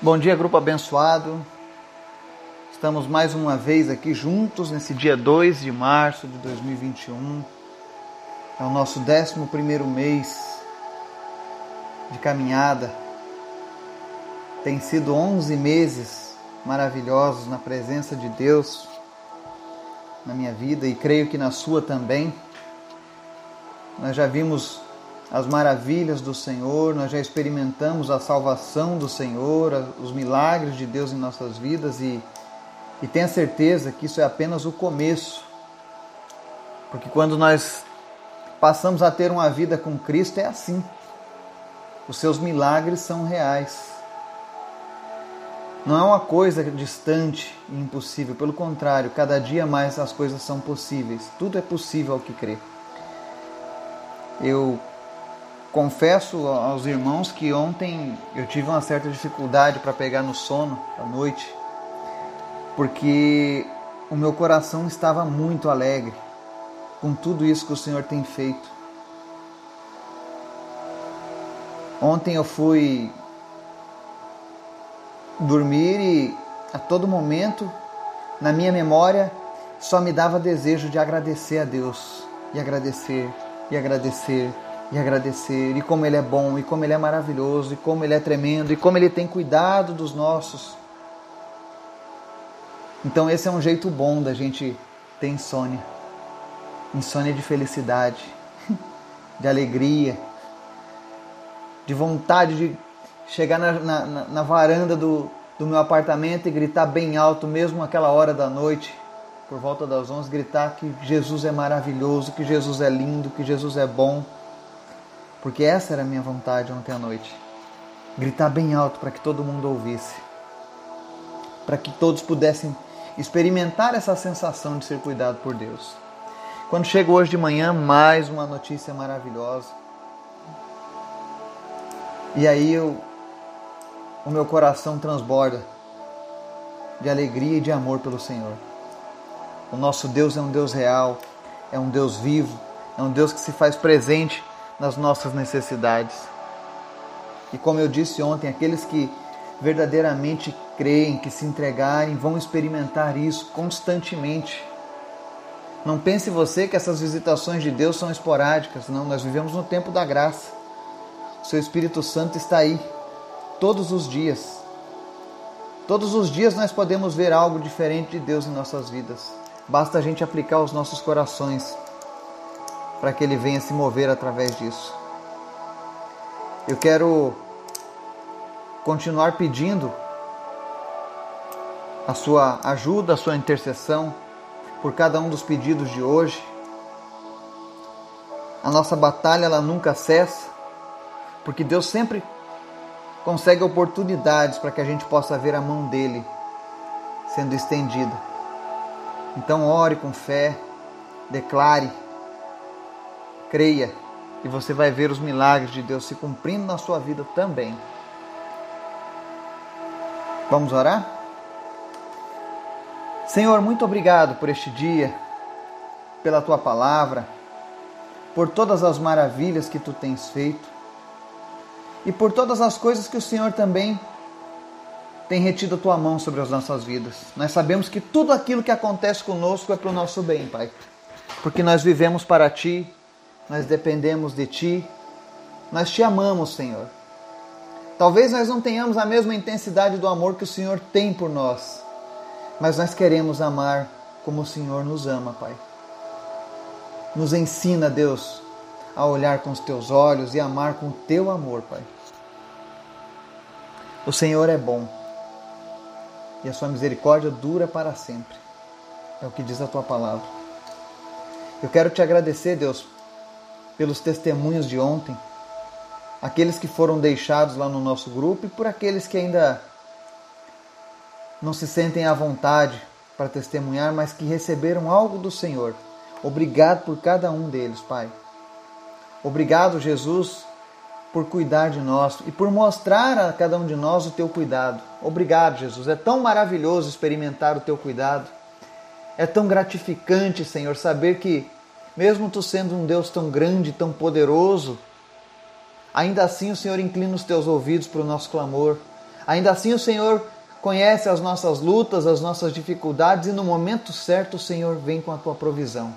Bom dia, grupo abençoado. Estamos mais uma vez aqui juntos nesse dia 2 de março de 2021. É o nosso 11 mês de caminhada. Tem sido 11 meses maravilhosos na presença de Deus na minha vida e creio que na sua também. Nós já vimos as maravilhas do Senhor, nós já experimentamos a salvação do Senhor, os milagres de Deus em nossas vidas e, e tenha certeza que isso é apenas o começo. Porque quando nós passamos a ter uma vida com Cristo, é assim. Os seus milagres são reais. Não é uma coisa distante e impossível, pelo contrário, cada dia mais as coisas são possíveis. Tudo é possível ao que crê. Eu confesso aos irmãos que ontem eu tive uma certa dificuldade para pegar no sono à noite, porque o meu coração estava muito alegre com tudo isso que o Senhor tem feito. Ontem eu fui dormir e a todo momento, na minha memória, só me dava desejo de agradecer a Deus, e agradecer, e agradecer, e agradecer, e como Ele é bom, e como Ele é maravilhoso, e como Ele é tremendo, e como Ele tem cuidado dos nossos. Então, esse é um jeito bom da gente ter insônia insônia de felicidade, de alegria, de vontade de chegar na, na, na varanda do, do meu apartamento e gritar bem alto, mesmo aquela hora da noite, por volta das 11, gritar que Jesus é maravilhoso, que Jesus é lindo, que Jesus é bom porque essa era a minha vontade ontem à noite. Gritar bem alto para que todo mundo ouvisse. Para que todos pudessem experimentar essa sensação de ser cuidado por Deus. Quando chego hoje de manhã, mais uma notícia maravilhosa. E aí eu, o meu coração transborda de alegria e de amor pelo Senhor. O nosso Deus é um Deus real, é um Deus vivo, é um Deus que se faz presente nas nossas necessidades. E como eu disse ontem, aqueles que verdadeiramente creem, que se entregarem, vão experimentar isso constantemente. Não pense você que essas visitações de Deus são esporádicas, não, nós vivemos no tempo da graça. O seu Espírito Santo está aí todos os dias. Todos os dias nós podemos ver algo diferente de Deus em nossas vidas. Basta a gente aplicar os nossos corações para que Ele venha se mover através disso. Eu quero continuar pedindo a sua ajuda, a sua intercessão por cada um dos pedidos de hoje. A nossa batalha ela nunca cessa, porque Deus sempre consegue oportunidades para que a gente possa ver a mão dele sendo estendida. Então ore com fé, declare Creia e você vai ver os milagres de Deus se cumprindo na sua vida também. Vamos orar? Senhor, muito obrigado por este dia, pela tua palavra, por todas as maravilhas que tu tens feito e por todas as coisas que o Senhor também tem retido a tua mão sobre as nossas vidas. Nós sabemos que tudo aquilo que acontece conosco é para o nosso bem, Pai, porque nós vivemos para ti nós dependemos de Ti, nós te amamos, Senhor. Talvez nós não tenhamos a mesma intensidade do amor que o Senhor tem por nós, mas nós queremos amar como o Senhor nos ama, Pai. Nos ensina, Deus, a olhar com os teus olhos e amar com o teu amor, Pai. O Senhor é bom e a sua misericórdia dura para sempre. É o que diz a tua palavra. Eu quero te agradecer, Deus, pelos testemunhos de ontem, aqueles que foram deixados lá no nosso grupo e por aqueles que ainda não se sentem à vontade para testemunhar, mas que receberam algo do Senhor. Obrigado por cada um deles, Pai. Obrigado, Jesus, por cuidar de nós e por mostrar a cada um de nós o teu cuidado. Obrigado, Jesus. É tão maravilhoso experimentar o teu cuidado. É tão gratificante, Senhor, saber que mesmo tu sendo um Deus tão grande, tão poderoso, ainda assim o Senhor inclina os teus ouvidos para o nosso clamor. Ainda assim, o Senhor conhece as nossas lutas, as nossas dificuldades e no momento certo o Senhor vem com a tua provisão.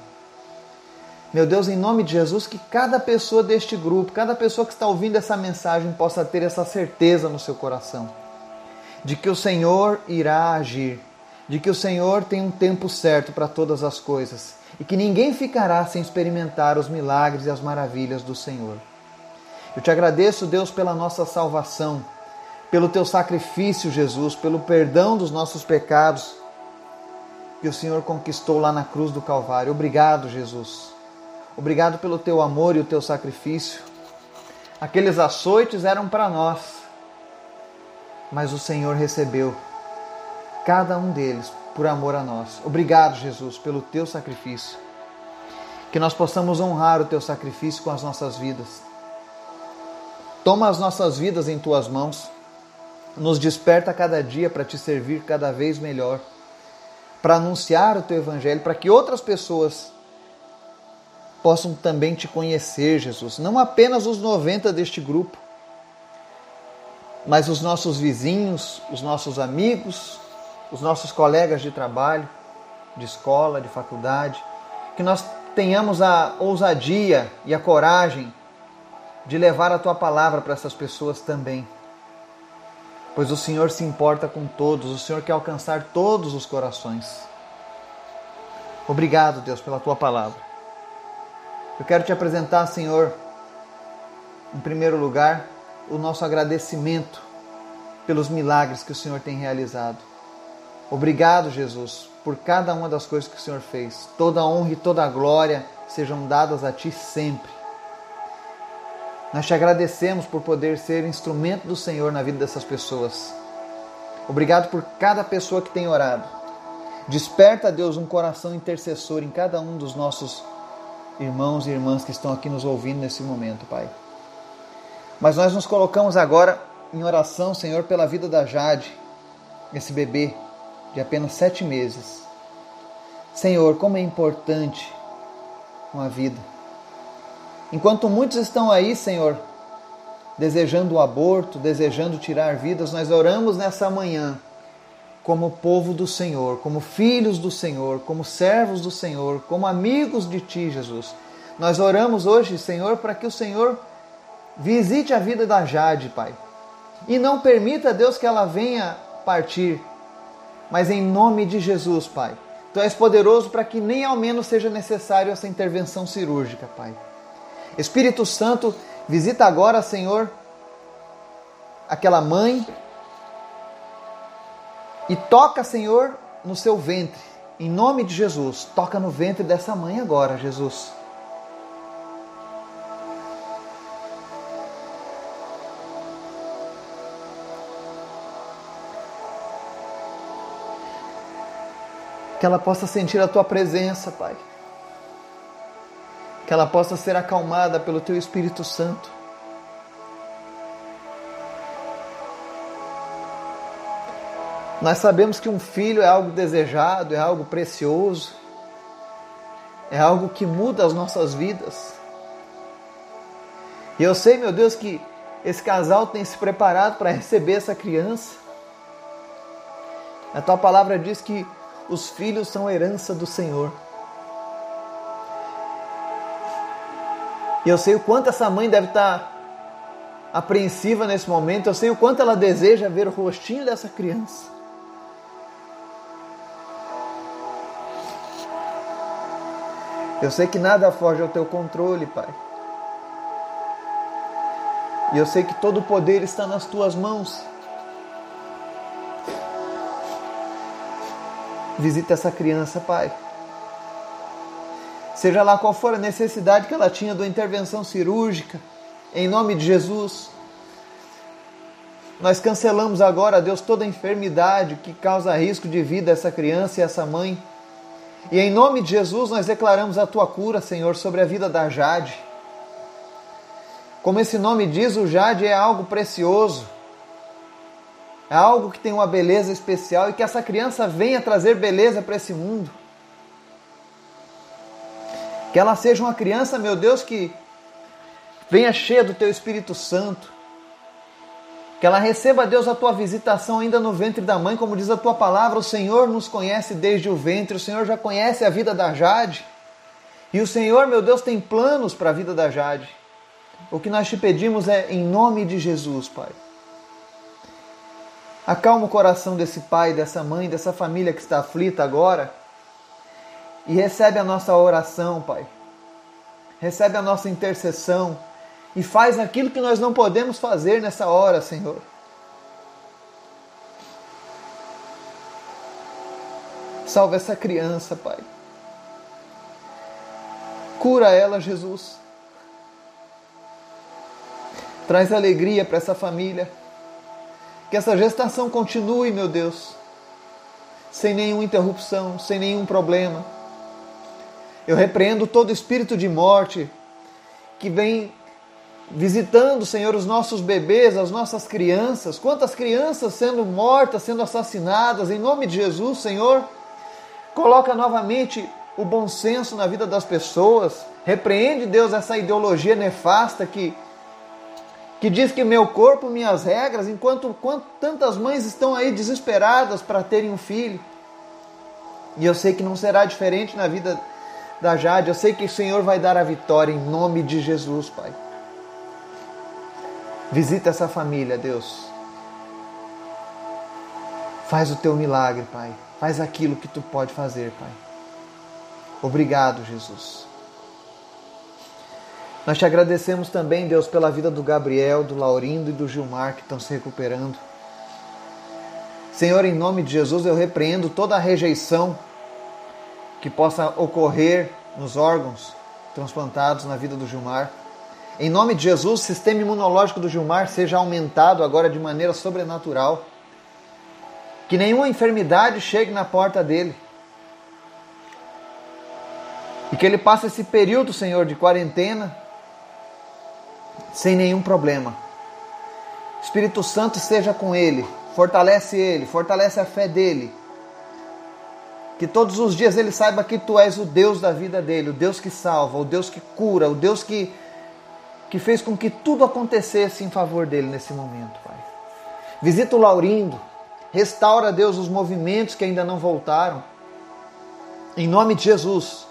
Meu Deus, em nome de Jesus, que cada pessoa deste grupo, cada pessoa que está ouvindo essa mensagem possa ter essa certeza no seu coração de que o Senhor irá agir, de que o Senhor tem um tempo certo para todas as coisas e que ninguém ficará sem experimentar os milagres e as maravilhas do Senhor. Eu te agradeço, Deus, pela nossa salvação, pelo teu sacrifício, Jesus, pelo perdão dos nossos pecados que o Senhor conquistou lá na cruz do Calvário. Obrigado, Jesus. Obrigado pelo teu amor e o teu sacrifício. Aqueles açoites eram para nós, mas o Senhor recebeu cada um deles por amor a nós. Obrigado, Jesus, pelo teu sacrifício. Que nós possamos honrar o teu sacrifício com as nossas vidas. Toma as nossas vidas em tuas mãos. Nos desperta cada dia para te servir cada vez melhor, para anunciar o teu evangelho, para que outras pessoas possam também te conhecer, Jesus. Não apenas os 90 deste grupo, mas os nossos vizinhos, os nossos amigos, os nossos colegas de trabalho, de escola, de faculdade, que nós tenhamos a ousadia e a coragem de levar a tua palavra para essas pessoas também. Pois o Senhor se importa com todos, o Senhor quer alcançar todos os corações. Obrigado, Deus, pela tua palavra. Eu quero te apresentar, Senhor, em primeiro lugar, o nosso agradecimento pelos milagres que o Senhor tem realizado. Obrigado, Jesus, por cada uma das coisas que o Senhor fez. Toda a honra e toda a glória sejam dadas a Ti sempre. Nós te agradecemos por poder ser instrumento do Senhor na vida dessas pessoas. Obrigado por cada pessoa que tem orado. Desperta, Deus, um coração intercessor em cada um dos nossos irmãos e irmãs que estão aqui nos ouvindo nesse momento, Pai. Mas nós nos colocamos agora em oração, Senhor, pela vida da Jade, esse bebê de apenas sete meses. Senhor, como é importante uma vida. Enquanto muitos estão aí, Senhor, desejando o aborto, desejando tirar vidas, nós oramos nessa manhã como povo do Senhor, como filhos do Senhor, como servos do Senhor, como amigos de Ti, Jesus. Nós oramos hoje, Senhor, para que o Senhor Visite a vida da Jade, Pai. E não permita, Deus, que ela venha partir. Mas em nome de Jesus, Pai. Tu és poderoso para que nem ao menos seja necessário essa intervenção cirúrgica, Pai. Espírito Santo, visita agora, Senhor, aquela mãe e toca, Senhor, no seu ventre. Em nome de Jesus, toca no ventre dessa mãe agora, Jesus. Que ela possa sentir a tua presença, Pai. Que ela possa ser acalmada pelo teu Espírito Santo. Nós sabemos que um filho é algo desejado, é algo precioso, é algo que muda as nossas vidas. E eu sei, meu Deus, que esse casal tem se preparado para receber essa criança. A tua palavra diz que os filhos são herança do Senhor. E eu sei o quanto essa mãe deve estar apreensiva nesse momento, eu sei o quanto ela deseja ver o rostinho dessa criança. Eu sei que nada foge ao teu controle, Pai. E eu sei que todo o poder está nas tuas mãos. Visita essa criança, Pai. Seja lá qual for a necessidade que ela tinha uma intervenção cirúrgica, em nome de Jesus. Nós cancelamos agora, Deus, toda enfermidade que causa risco de vida a essa criança e essa mãe. E em nome de Jesus nós declaramos a tua cura, Senhor, sobre a vida da Jade. Como esse nome diz, o Jade é algo precioso é algo que tem uma beleza especial e que essa criança venha trazer beleza para esse mundo. Que ela seja uma criança, meu Deus, que venha cheia do teu Espírito Santo. Que ela receba, Deus, a tua visitação ainda no ventre da mãe, como diz a tua palavra, o Senhor nos conhece desde o ventre, o Senhor já conhece a vida da Jade. E o Senhor, meu Deus, tem planos para a vida da Jade. O que nós te pedimos é em nome de Jesus, Pai. Acalma o coração desse pai, dessa mãe, dessa família que está aflita agora. E recebe a nossa oração, Pai. Recebe a nossa intercessão. E faz aquilo que nós não podemos fazer nessa hora, Senhor. Salve essa criança, Pai. Cura ela, Jesus. Traz alegria para essa família. Que essa gestação continue, meu Deus, sem nenhuma interrupção, sem nenhum problema. Eu repreendo todo espírito de morte que vem visitando, Senhor, os nossos bebês, as nossas crianças. Quantas crianças sendo mortas, sendo assassinadas, em nome de Jesus, Senhor. Coloca novamente o bom senso na vida das pessoas. Repreende, Deus, essa ideologia nefasta que que diz que meu corpo, minhas regras, enquanto, tantas mães estão aí desesperadas para terem um filho. E eu sei que não será diferente na vida da Jade. Eu sei que o Senhor vai dar a vitória em nome de Jesus, Pai. Visita essa família, Deus. Faz o teu milagre, Pai. Faz aquilo que tu pode fazer, Pai. Obrigado, Jesus. Nós te agradecemos também, Deus, pela vida do Gabriel, do Laurindo e do Gilmar que estão se recuperando. Senhor, em nome de Jesus, eu repreendo toda a rejeição que possa ocorrer nos órgãos transplantados na vida do Gilmar. Em nome de Jesus, o sistema imunológico do Gilmar seja aumentado agora de maneira sobrenatural. Que nenhuma enfermidade chegue na porta dele. E que ele passe esse período, Senhor, de quarentena sem nenhum problema. Espírito Santo esteja com ele, fortalece ele, fortalece a fé dele. Que todos os dias ele saiba que tu és o Deus da vida dele, o Deus que salva, o Deus que cura, o Deus que, que fez com que tudo acontecesse em favor dele nesse momento, Pai. Visita o Laurindo, restaura, Deus, os movimentos que ainda não voltaram. Em nome de Jesus.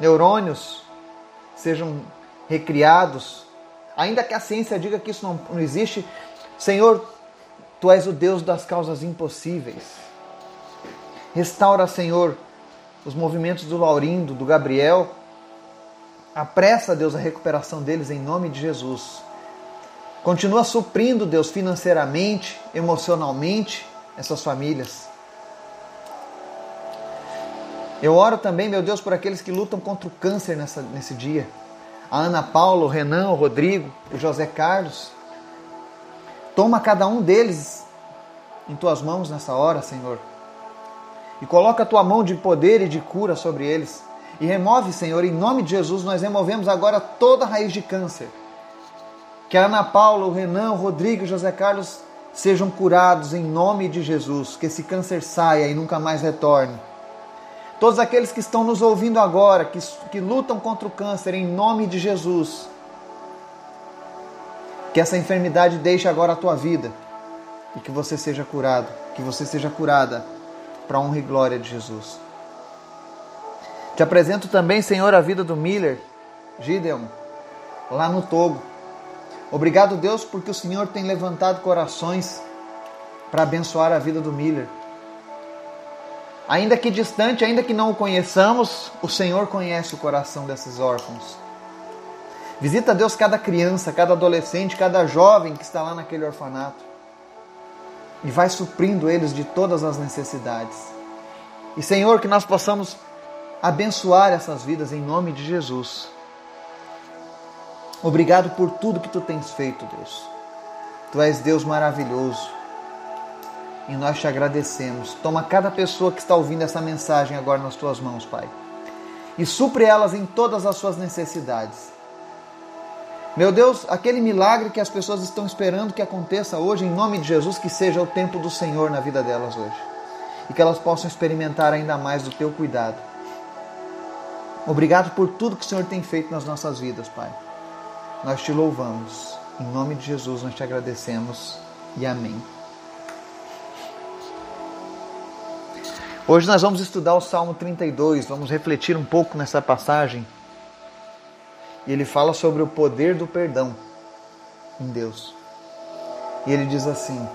Neurônios sejam recriados, ainda que a ciência diga que isso não, não existe, Senhor, Tu és o Deus das causas impossíveis. Restaura, Senhor, os movimentos do Laurindo, do Gabriel. Apressa, Deus, a recuperação deles em nome de Jesus. Continua suprindo, Deus, financeiramente, emocionalmente, essas famílias. Eu oro também, meu Deus, por aqueles que lutam contra o câncer nessa, nesse dia a Ana Paula, o Renan, o Rodrigo, o José Carlos. Toma cada um deles em tuas mãos nessa hora, Senhor. E coloca a tua mão de poder e de cura sobre eles. E remove, Senhor, em nome de Jesus, nós removemos agora toda raiz de câncer. Que a Ana Paula, o Renan, o Rodrigo e o José Carlos sejam curados em nome de Jesus. Que esse câncer saia e nunca mais retorne todos aqueles que estão nos ouvindo agora, que, que lutam contra o câncer, em nome de Jesus. Que essa enfermidade deixe agora a tua vida e que você seja curado, que você seja curada para a honra e glória de Jesus. Te apresento também, Senhor, a vida do Miller, Gideon, lá no Togo. Obrigado, Deus, porque o Senhor tem levantado corações para abençoar a vida do Miller. Ainda que distante, ainda que não o conheçamos, o Senhor conhece o coração desses órfãos. Visita Deus cada criança, cada adolescente, cada jovem que está lá naquele orfanato. E vai suprindo eles de todas as necessidades. E Senhor, que nós possamos abençoar essas vidas em nome de Jesus. Obrigado por tudo que tu tens feito, Deus. Tu és Deus maravilhoso e nós te agradecemos. Toma cada pessoa que está ouvindo essa mensagem agora nas tuas mãos, Pai, e supre elas em todas as suas necessidades. Meu Deus, aquele milagre que as pessoas estão esperando que aconteça hoje, em nome de Jesus, que seja o tempo do Senhor na vida delas hoje. E que elas possam experimentar ainda mais do teu cuidado. Obrigado por tudo que o Senhor tem feito nas nossas vidas, Pai. Nós te louvamos. Em nome de Jesus nós te agradecemos e amém. Hoje nós vamos estudar o Salmo 32, vamos refletir um pouco nessa passagem. E ele fala sobre o poder do perdão em Deus. E ele diz assim: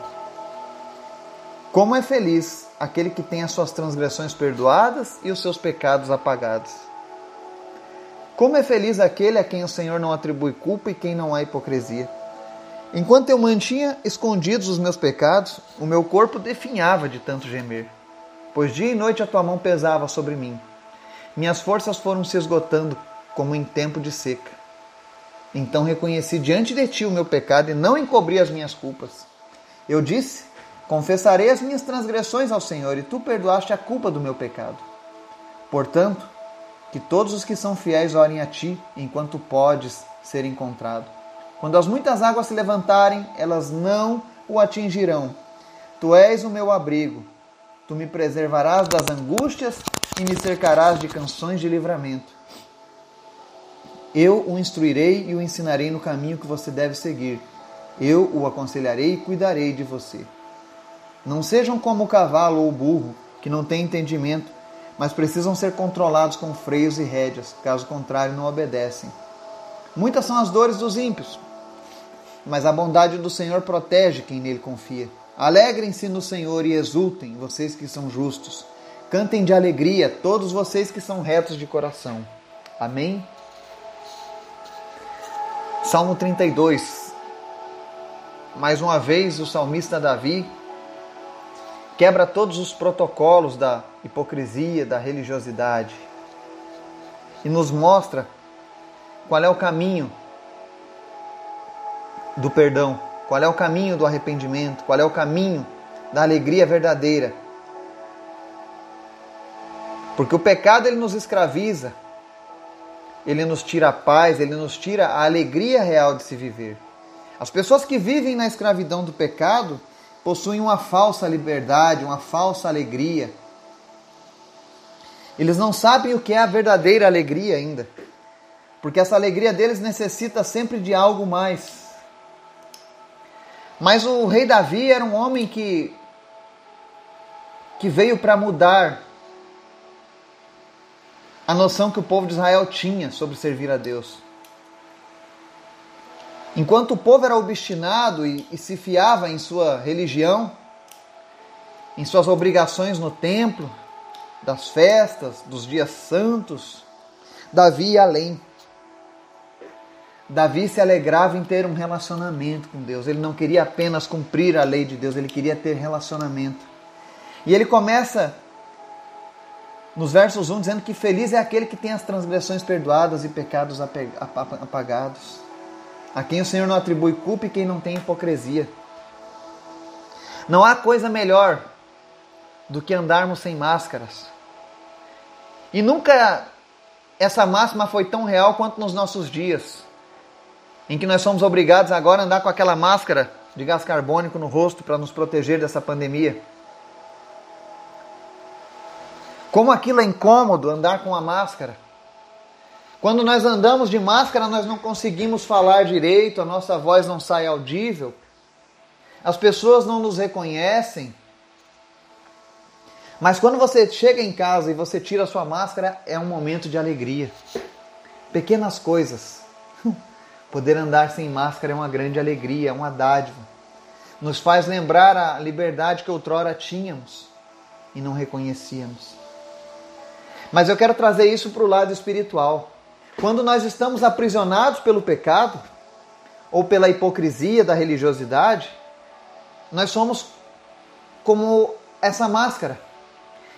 Como é feliz aquele que tem as suas transgressões perdoadas e os seus pecados apagados. Como é feliz aquele a quem o Senhor não atribui culpa e quem não há hipocrisia. Enquanto eu mantinha escondidos os meus pecados, o meu corpo definhava de tanto gemer, pois dia e noite a tua mão pesava sobre mim. Minhas forças foram se esgotando como em tempo de seca. Então reconheci diante de ti o meu pecado e não encobri as minhas culpas. Eu disse: Confessarei as minhas transgressões ao Senhor e tu perdoaste a culpa do meu pecado. Portanto, que todos os que são fiéis orem a ti enquanto podes ser encontrado. Quando as muitas águas se levantarem, elas não o atingirão. Tu és o meu abrigo. Tu me preservarás das angústias e me cercarás de canções de livramento. Eu o instruirei e o ensinarei no caminho que você deve seguir. Eu o aconselharei e cuidarei de você. Não sejam como o cavalo ou o burro, que não têm entendimento, mas precisam ser controlados com freios e rédeas, caso contrário, não obedecem. Muitas são as dores dos ímpios, mas a bondade do Senhor protege quem nele confia. Alegrem-se no Senhor e exultem, vocês que são justos. Cantem de alegria, todos vocês que são retos de coração. Amém? Salmo 32. Mais uma vez, o salmista Davi quebra todos os protocolos da hipocrisia, da religiosidade e nos mostra qual é o caminho do perdão, qual é o caminho do arrependimento, qual é o caminho da alegria verdadeira. Porque o pecado ele nos escraviza, ele nos tira a paz, ele nos tira a alegria real de se viver. As pessoas que vivem na escravidão do pecado, possuem uma falsa liberdade, uma falsa alegria. Eles não sabem o que é a verdadeira alegria ainda, porque essa alegria deles necessita sempre de algo mais. Mas o rei Davi era um homem que que veio para mudar a noção que o povo de Israel tinha sobre servir a Deus. Enquanto o povo era obstinado e, e se fiava em sua religião, em suas obrigações no templo, das festas, dos dias santos, Davi ia além. Davi se alegrava em ter um relacionamento com Deus. Ele não queria apenas cumprir a lei de Deus, ele queria ter relacionamento. E ele começa nos versos 1 dizendo que feliz é aquele que tem as transgressões perdoadas e pecados apagados a quem o Senhor não atribui culpa e quem não tem hipocrisia. Não há coisa melhor do que andarmos sem máscaras. E nunca essa máxima foi tão real quanto nos nossos dias, em que nós somos obrigados agora a andar com aquela máscara de gás carbônico no rosto para nos proteger dessa pandemia. Como aquilo é incômodo andar com a máscara. Quando nós andamos de máscara, nós não conseguimos falar direito, a nossa voz não sai audível, as pessoas não nos reconhecem. Mas quando você chega em casa e você tira a sua máscara, é um momento de alegria. Pequenas coisas. Poder andar sem máscara é uma grande alegria, é uma dádiva. Nos faz lembrar a liberdade que outrora tínhamos e não reconhecíamos. Mas eu quero trazer isso para o lado espiritual. Quando nós estamos aprisionados pelo pecado ou pela hipocrisia da religiosidade, nós somos como essa máscara.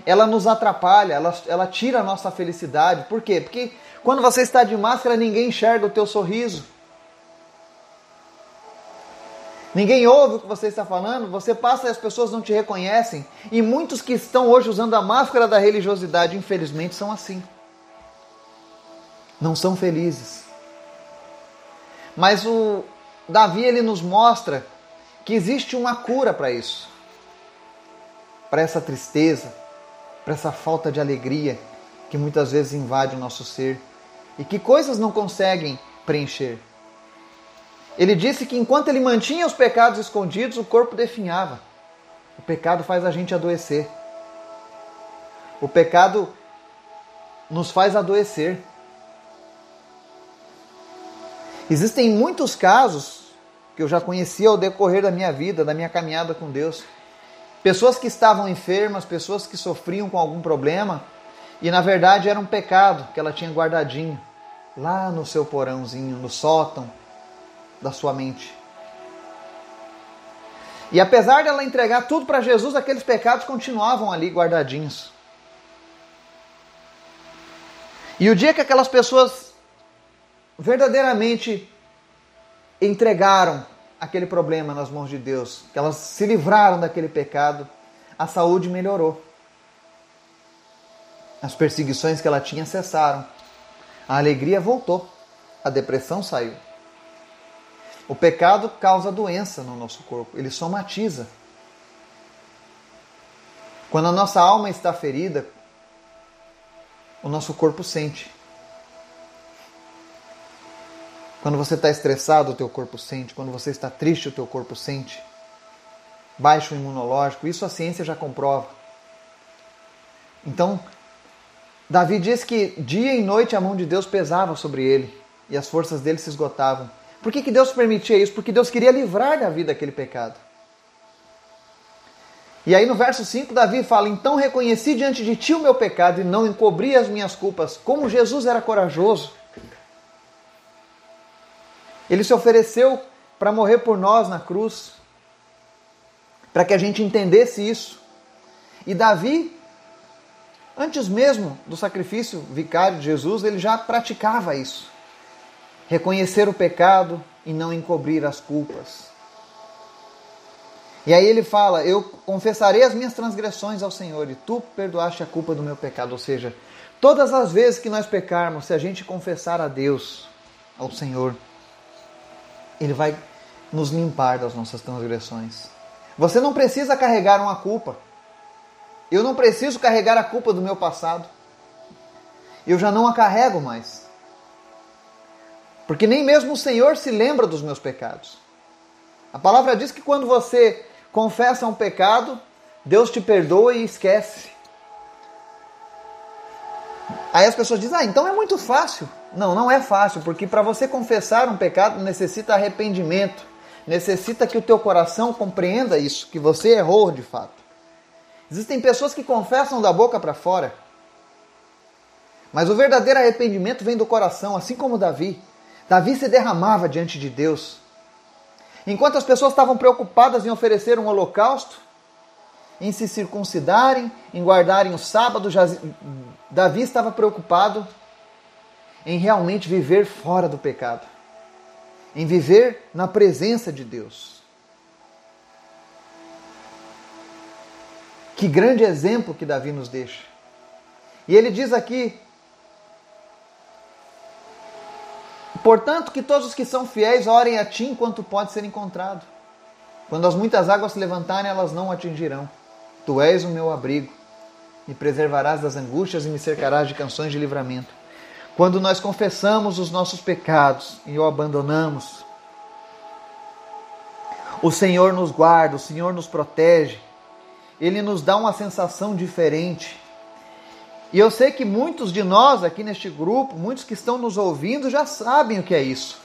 Ela nos atrapalha, ela, ela tira a nossa felicidade. Por quê? Porque quando você está de máscara, ninguém enxerga o teu sorriso. Ninguém ouve o que você está falando, você passa e as pessoas não te reconhecem. E muitos que estão hoje usando a máscara da religiosidade, infelizmente, são assim não são felizes. Mas o Davi ele nos mostra que existe uma cura para isso. Para essa tristeza, para essa falta de alegria que muitas vezes invade o nosso ser e que coisas não conseguem preencher. Ele disse que enquanto ele mantinha os pecados escondidos, o corpo definhava. O pecado faz a gente adoecer. O pecado nos faz adoecer. Existem muitos casos que eu já conheci ao decorrer da minha vida, da minha caminhada com Deus. Pessoas que estavam enfermas, pessoas que sofriam com algum problema, e na verdade era um pecado que ela tinha guardadinho lá no seu porãozinho, no sótão da sua mente. E apesar dela entregar tudo para Jesus, aqueles pecados continuavam ali guardadinhos. E o dia que aquelas pessoas verdadeiramente entregaram aquele problema nas mãos de Deus, que elas se livraram daquele pecado, a saúde melhorou. As perseguições que ela tinha cessaram. A alegria voltou. A depressão saiu. O pecado causa doença no nosso corpo, ele somatiza. Quando a nossa alma está ferida, o nosso corpo sente. Quando você está estressado, o teu corpo sente. Quando você está triste, o teu corpo sente. Baixo imunológico, isso a ciência já comprova. Então, Davi diz que dia e noite a mão de Deus pesava sobre ele e as forças dele se esgotavam. Por que, que Deus permitia isso? Porque Deus queria livrar Davi daquele pecado. E aí no verso 5, Davi fala: Então reconheci diante de ti o meu pecado e não encobri as minhas culpas. Como Jesus era corajoso. Ele se ofereceu para morrer por nós na cruz, para que a gente entendesse isso. E Davi, antes mesmo do sacrifício vicário de Jesus, ele já praticava isso. Reconhecer o pecado e não encobrir as culpas. E aí ele fala: Eu confessarei as minhas transgressões ao Senhor e tu perdoaste a culpa do meu pecado. Ou seja, todas as vezes que nós pecarmos, se a gente confessar a Deus, ao Senhor, Ele vai nos limpar das nossas transgressões. Você não precisa carregar uma culpa. Eu não preciso carregar a culpa do meu passado. Eu já não a carrego mais. Porque nem mesmo o Senhor se lembra dos meus pecados. A palavra diz que quando você confessa um pecado, Deus te perdoa e esquece. Aí as pessoas dizem: "Ah, então é muito fácil". Não, não é fácil, porque para você confessar um pecado necessita arrependimento, necessita que o teu coração compreenda isso, que você errou de fato. Existem pessoas que confessam da boca para fora, mas o verdadeiro arrependimento vem do coração, assim como Davi. Davi se derramava diante de Deus. Enquanto as pessoas estavam preocupadas em oferecer um holocausto, em se circuncidarem, em guardarem o sábado, Davi estava preocupado em realmente viver fora do pecado, em viver na presença de Deus. Que grande exemplo que Davi nos deixa. E ele diz aqui Portanto, que todos os que são fiéis orem a ti enquanto pode ser encontrado. Quando as muitas águas se levantarem, elas não atingirão. Tu és o meu abrigo, me preservarás das angústias e me cercarás de canções de livramento. Quando nós confessamos os nossos pecados e o abandonamos, o Senhor nos guarda, o Senhor nos protege, Ele nos dá uma sensação diferente e eu sei que muitos de nós aqui neste grupo, muitos que estão nos ouvindo, já sabem o que é isso.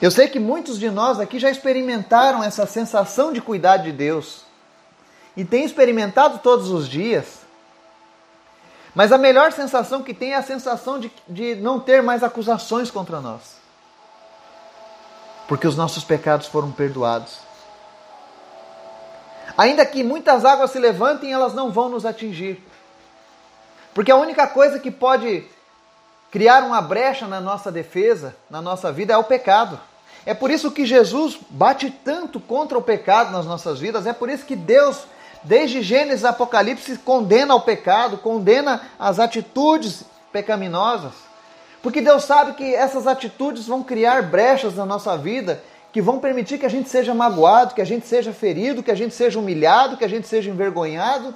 Eu sei que muitos de nós aqui já experimentaram essa sensação de cuidar de Deus. E têm experimentado todos os dias. Mas a melhor sensação que tem é a sensação de, de não ter mais acusações contra nós. Porque os nossos pecados foram perdoados. Ainda que muitas águas se levantem, elas não vão nos atingir. Porque a única coisa que pode criar uma brecha na nossa defesa, na nossa vida, é o pecado. É por isso que Jesus bate tanto contra o pecado nas nossas vidas, é por isso que Deus, desde Gênesis e Apocalipse, condena o pecado, condena as atitudes pecaminosas. Porque Deus sabe que essas atitudes vão criar brechas na nossa vida que vão permitir que a gente seja magoado, que a gente seja ferido, que a gente seja humilhado, que a gente seja envergonhado,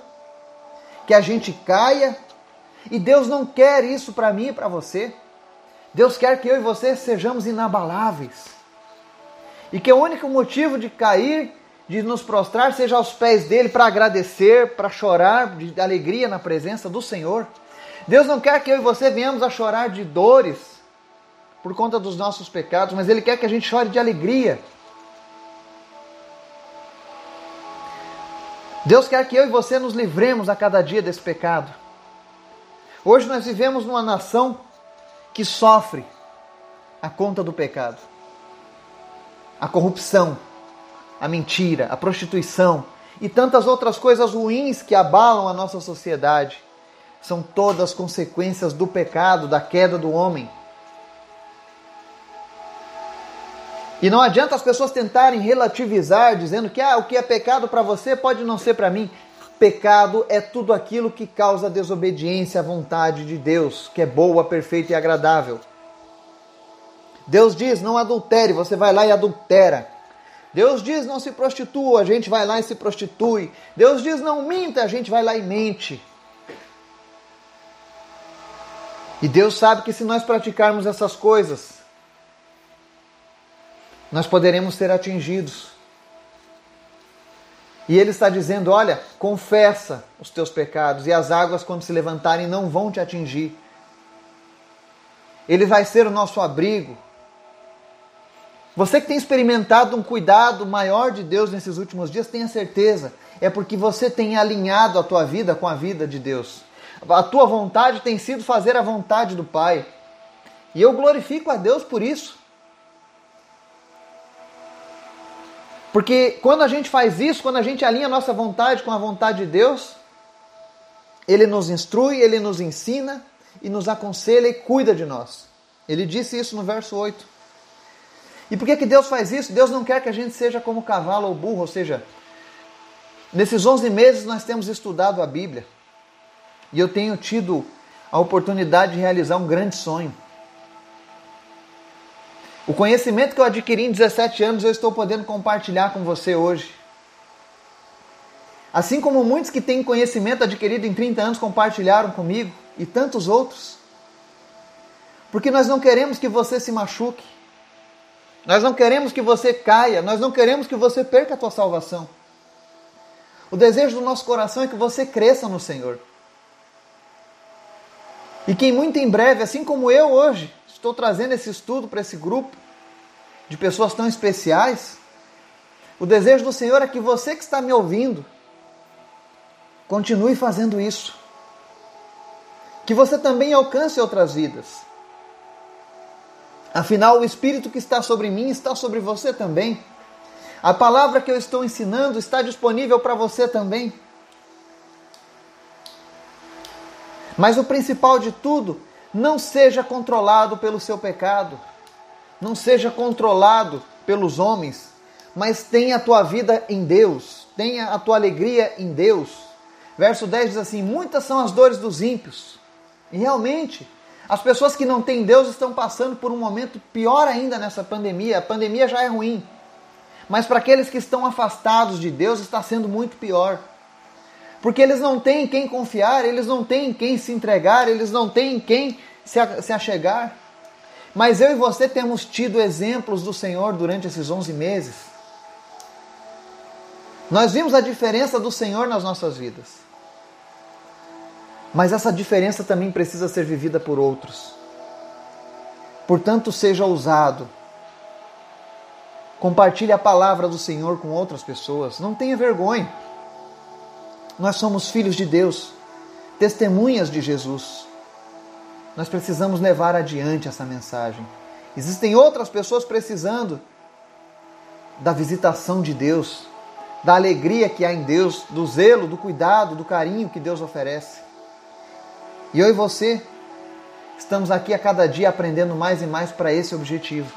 que a gente caia. E Deus não quer isso para mim e para você. Deus quer que eu e você sejamos inabaláveis. E que o único motivo de cair, de nos prostrar, seja aos pés dele para agradecer, para chorar de alegria na presença do Senhor. Deus não quer que eu e você venhamos a chorar de dores por conta dos nossos pecados, mas Ele quer que a gente chore de alegria. Deus quer que eu e você nos livremos a cada dia desse pecado. Hoje nós vivemos numa nação que sofre a conta do pecado. A corrupção, a mentira, a prostituição e tantas outras coisas ruins que abalam a nossa sociedade são todas consequências do pecado, da queda do homem. E não adianta as pessoas tentarem relativizar, dizendo que ah, o que é pecado para você pode não ser para mim. Pecado é tudo aquilo que causa desobediência à vontade de Deus, que é boa, perfeita e agradável. Deus diz: não adultere, você vai lá e adultera. Deus diz: não se prostitua, a gente vai lá e se prostitui. Deus diz: não minta, a gente vai lá e mente. E Deus sabe que se nós praticarmos essas coisas, nós poderemos ser atingidos. E ele está dizendo: olha, confessa os teus pecados, e as águas, quando se levantarem, não vão te atingir. Ele vai ser o nosso abrigo. Você que tem experimentado um cuidado maior de Deus nesses últimos dias, tenha certeza, é porque você tem alinhado a tua vida com a vida de Deus. A tua vontade tem sido fazer a vontade do Pai. E eu glorifico a Deus por isso. Porque quando a gente faz isso, quando a gente alinha a nossa vontade com a vontade de Deus, Ele nos instrui, Ele nos ensina e nos aconselha e cuida de nós. Ele disse isso no verso 8. E por que, que Deus faz isso? Deus não quer que a gente seja como cavalo ou burro, ou seja, nesses 11 meses nós temos estudado a Bíblia e eu tenho tido a oportunidade de realizar um grande sonho. O conhecimento que eu adquiri em 17 anos eu estou podendo compartilhar com você hoje. Assim como muitos que têm conhecimento adquirido em 30 anos compartilharam comigo e tantos outros. Porque nós não queremos que você se machuque. Nós não queremos que você caia, nós não queremos que você perca a tua salvação. O desejo do nosso coração é que você cresça no Senhor. E que muito em breve, assim como eu hoje, estou trazendo esse estudo para esse grupo de pessoas tão especiais. O desejo do Senhor é que você que está me ouvindo continue fazendo isso. Que você também alcance outras vidas. Afinal, o Espírito que está sobre mim está sobre você também. A palavra que eu estou ensinando está disponível para você também. Mas o principal de tudo não seja controlado pelo seu pecado. Não seja controlado pelos homens, mas tenha a tua vida em Deus, tenha a tua alegria em Deus. Verso 10 diz assim: Muitas são as dores dos ímpios. E realmente, as pessoas que não têm Deus estão passando por um momento pior ainda nessa pandemia. A pandemia já é ruim. Mas para aqueles que estão afastados de Deus está sendo muito pior. Porque eles não têm quem confiar, eles não têm quem se entregar, eles não têm quem se achegar. Mas eu e você temos tido exemplos do Senhor durante esses 11 meses. Nós vimos a diferença do Senhor nas nossas vidas. Mas essa diferença também precisa ser vivida por outros. Portanto, seja ousado. Compartilhe a palavra do Senhor com outras pessoas. Não tenha vergonha. Nós somos filhos de Deus, testemunhas de Jesus. Nós precisamos levar adiante essa mensagem. Existem outras pessoas precisando da visitação de Deus, da alegria que há em Deus, do zelo, do cuidado, do carinho que Deus oferece. E eu e você estamos aqui a cada dia aprendendo mais e mais para esse objetivo.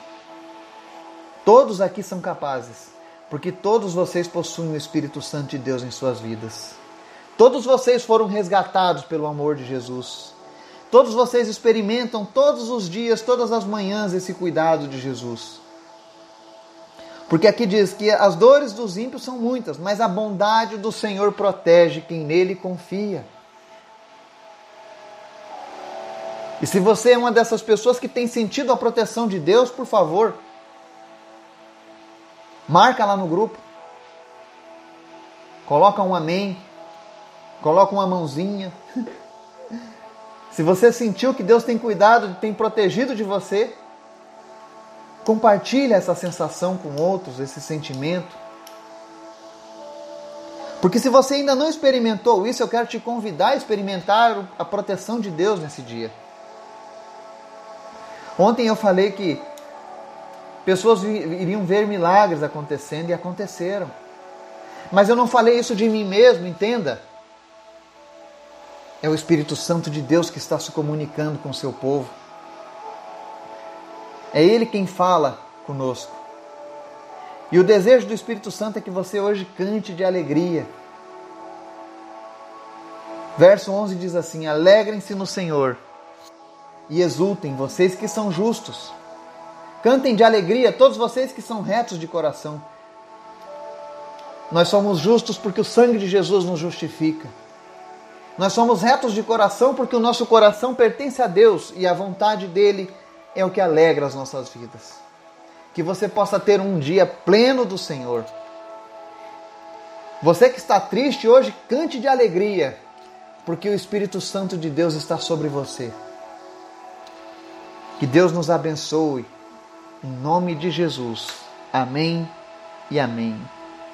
Todos aqui são capazes, porque todos vocês possuem o Espírito Santo de Deus em suas vidas. Todos vocês foram resgatados pelo amor de Jesus. Todos vocês experimentam todos os dias, todas as manhãs, esse cuidado de Jesus. Porque aqui diz que as dores dos ímpios são muitas, mas a bondade do Senhor protege quem nele confia. E se você é uma dessas pessoas que tem sentido a proteção de Deus, por favor, marca lá no grupo. Coloca um amém. Coloca uma mãozinha. Se você sentiu que Deus tem cuidado, tem protegido de você, compartilha essa sensação com outros, esse sentimento. Porque se você ainda não experimentou isso, eu quero te convidar a experimentar a proteção de Deus nesse dia. Ontem eu falei que pessoas iriam ver milagres acontecendo e aconteceram. Mas eu não falei isso de mim mesmo, entenda. É o Espírito Santo de Deus que está se comunicando com o seu povo. É Ele quem fala conosco. E o desejo do Espírito Santo é que você hoje cante de alegria. Verso 11 diz assim: Alegrem-se no Senhor e exultem, vocês que são justos. Cantem de alegria, todos vocês que são retos de coração. Nós somos justos porque o sangue de Jesus nos justifica. Nós somos retos de coração porque o nosso coração pertence a Deus e a vontade dele é o que alegra as nossas vidas. Que você possa ter um dia pleno do Senhor. Você que está triste hoje, cante de alegria, porque o Espírito Santo de Deus está sobre você. Que Deus nos abençoe. Em nome de Jesus. Amém e amém.